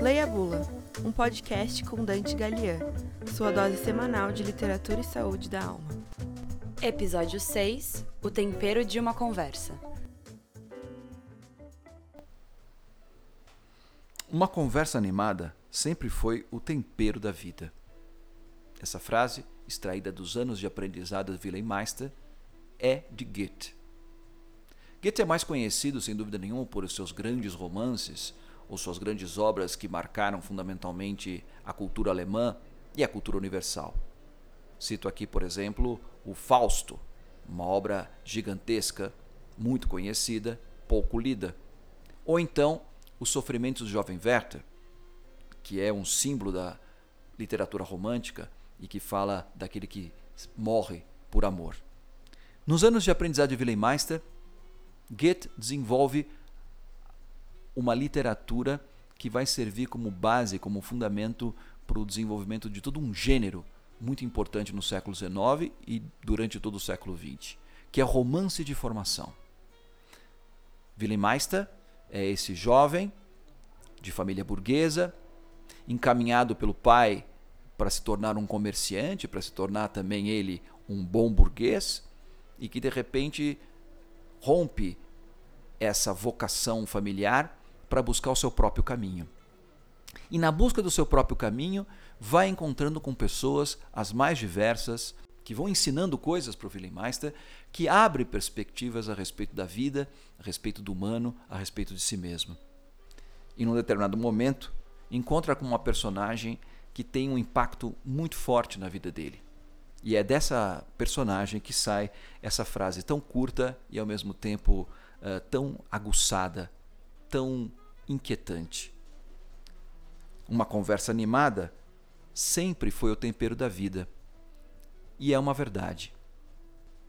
Leia Bula, um podcast com Dante Galian, sua dose semanal de literatura e saúde da alma. Episódio 6 O tempero de uma conversa. Uma conversa animada sempre foi o tempero da vida. Essa frase, extraída dos anos de aprendizado de Wilhelm Meister, é de Goethe. Goethe é mais conhecido, sem dúvida nenhuma, por seus grandes romances ou suas grandes obras que marcaram fundamentalmente a cultura alemã e a cultura universal. Cito aqui, por exemplo, o Fausto, uma obra gigantesca, muito conhecida, pouco lida. Ou então, Os Sofrimentos do Jovem Werther, que é um símbolo da literatura romântica e que fala daquele que morre por amor. Nos anos de aprendizado de Wilhelm Meister, Goethe desenvolve uma literatura que vai servir como base, como fundamento para o desenvolvimento de todo um gênero muito importante no século XIX e durante todo o século XX, que é romance de formação. Wilhelm Meister é esse jovem de família burguesa, encaminhado pelo pai para se tornar um comerciante, para se tornar também ele um bom burguês, e que de repente rompe essa vocação familiar para buscar o seu próprio caminho. E na busca do seu próprio caminho, vai encontrando com pessoas as mais diversas, que vão ensinando coisas para o Meister, que abre perspectivas a respeito da vida, a respeito do humano, a respeito de si mesmo. E num determinado momento, encontra com uma personagem que tem um impacto muito forte na vida dele. E é dessa personagem que sai essa frase tão curta e ao mesmo tempo uh, tão aguçada, tão inquietante. Uma conversa animada sempre foi o tempero da vida. E é uma verdade.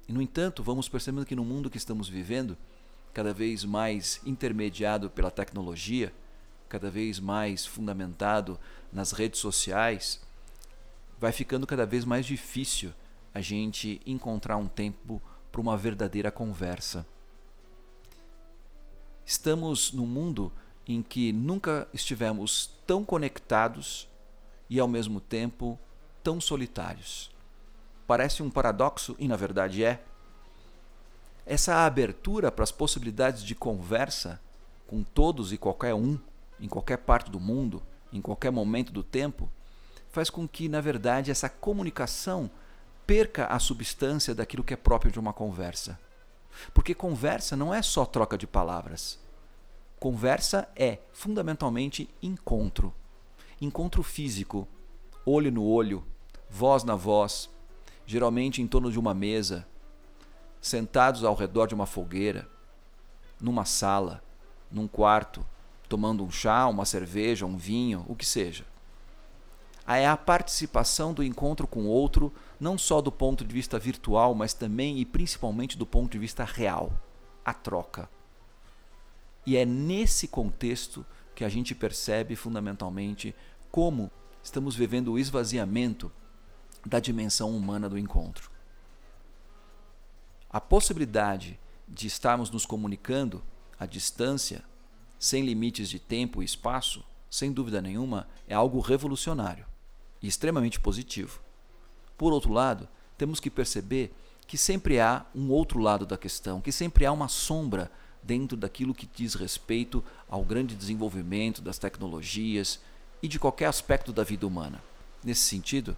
E, no entanto, vamos percebendo que no mundo que estamos vivendo, cada vez mais intermediado pela tecnologia, cada vez mais fundamentado nas redes sociais, vai ficando cada vez mais difícil a gente encontrar um tempo para uma verdadeira conversa. Estamos num mundo em que nunca estivemos tão conectados e ao mesmo tempo tão solitários. Parece um paradoxo e na verdade é. Essa abertura para as possibilidades de conversa com todos e qualquer um, em qualquer parte do mundo, em qualquer momento do tempo, faz com que, na verdade, essa comunicação perca a substância daquilo que é próprio de uma conversa. Porque conversa não é só troca de palavras. Conversa é fundamentalmente encontro. Encontro físico, olho no olho, voz na voz, geralmente em torno de uma mesa, sentados ao redor de uma fogueira, numa sala, num quarto, tomando um chá, uma cerveja, um vinho, o que seja é a participação do encontro com o outro, não só do ponto de vista virtual, mas também e principalmente do ponto de vista real a troca. E é nesse contexto que a gente percebe fundamentalmente como estamos vivendo o esvaziamento da dimensão humana do encontro. A possibilidade de estarmos nos comunicando à distância, sem limites de tempo e espaço, sem dúvida nenhuma, é algo revolucionário e extremamente positivo. Por outro lado, temos que perceber que sempre há um outro lado da questão, que sempre há uma sombra dentro daquilo que diz respeito ao grande desenvolvimento das tecnologias e de qualquer aspecto da vida humana. Nesse sentido,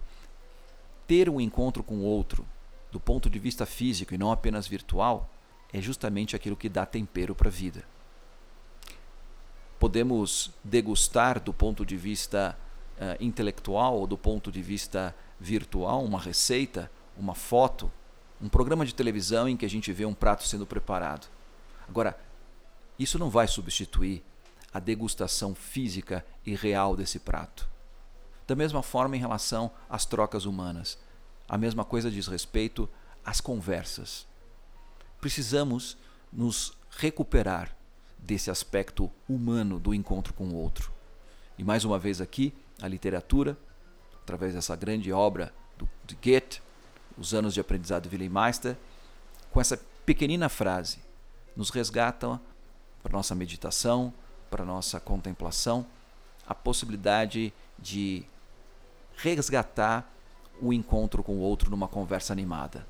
ter um encontro com o outro, do ponto de vista físico e não apenas virtual, é justamente aquilo que dá tempero para a vida. Podemos degustar do ponto de vista uh, intelectual ou do ponto de vista virtual, uma receita, uma foto, um programa de televisão em que a gente vê um prato sendo preparado. Agora, isso não vai substituir a degustação física e real desse prato. Da mesma forma, em relação às trocas humanas, a mesma coisa diz respeito às conversas. Precisamos nos recuperar desse aspecto humano do encontro com o outro. E mais uma vez aqui, a literatura, através dessa grande obra do, de Goethe, Os Anos de Aprendizado de Wilhelm Meister, com essa pequenina frase, nos resgatam para nossa meditação, para nossa contemplação a possibilidade de resgatar o encontro com o outro numa conversa animada.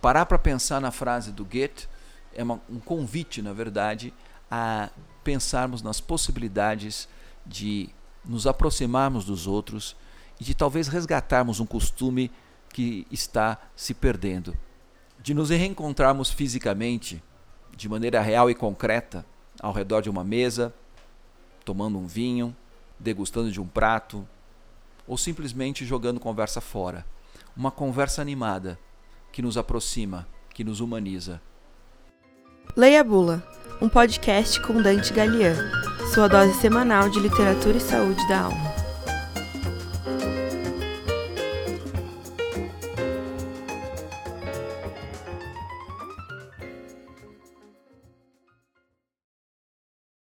Parar para pensar na frase do Goethe é uma, um convite, na verdade, a pensarmos nas possibilidades de nos aproximarmos dos outros e de talvez resgatarmos um costume que está se perdendo, de nos reencontrarmos fisicamente, de maneira real e concreta, ao redor de uma mesa, tomando um vinho, degustando de um prato, ou simplesmente jogando conversa fora. Uma conversa animada que nos aproxima, que nos humaniza. Leia a Bula, um podcast com Dante Galian, sua dose semanal de literatura e saúde da alma.